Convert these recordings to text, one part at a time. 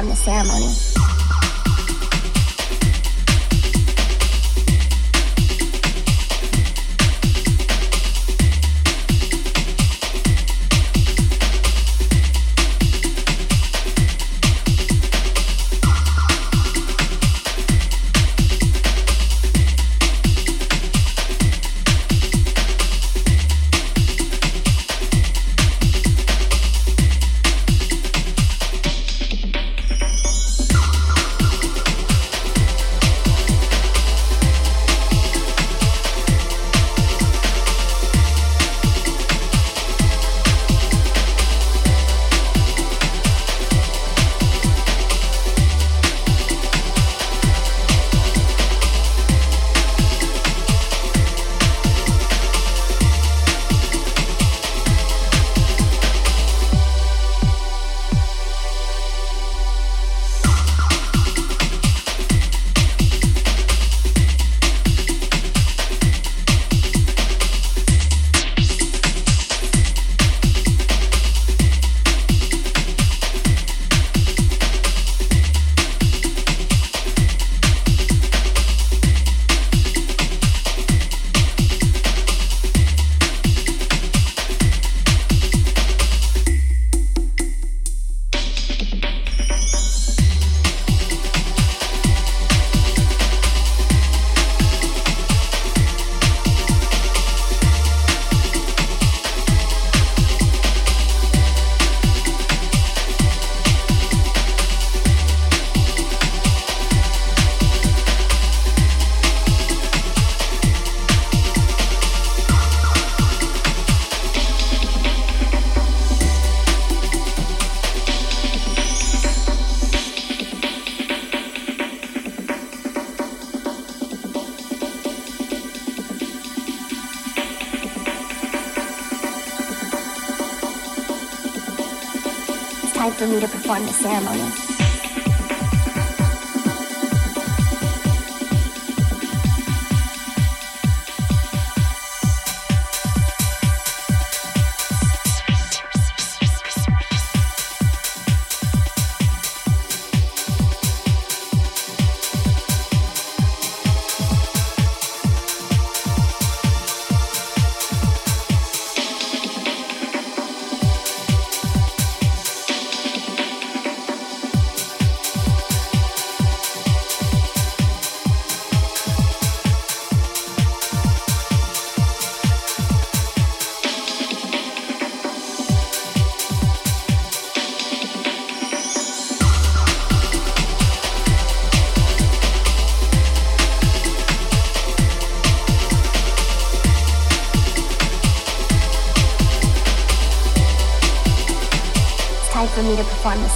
perform the ceremony. Perform the ceremony.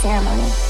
Ceremony.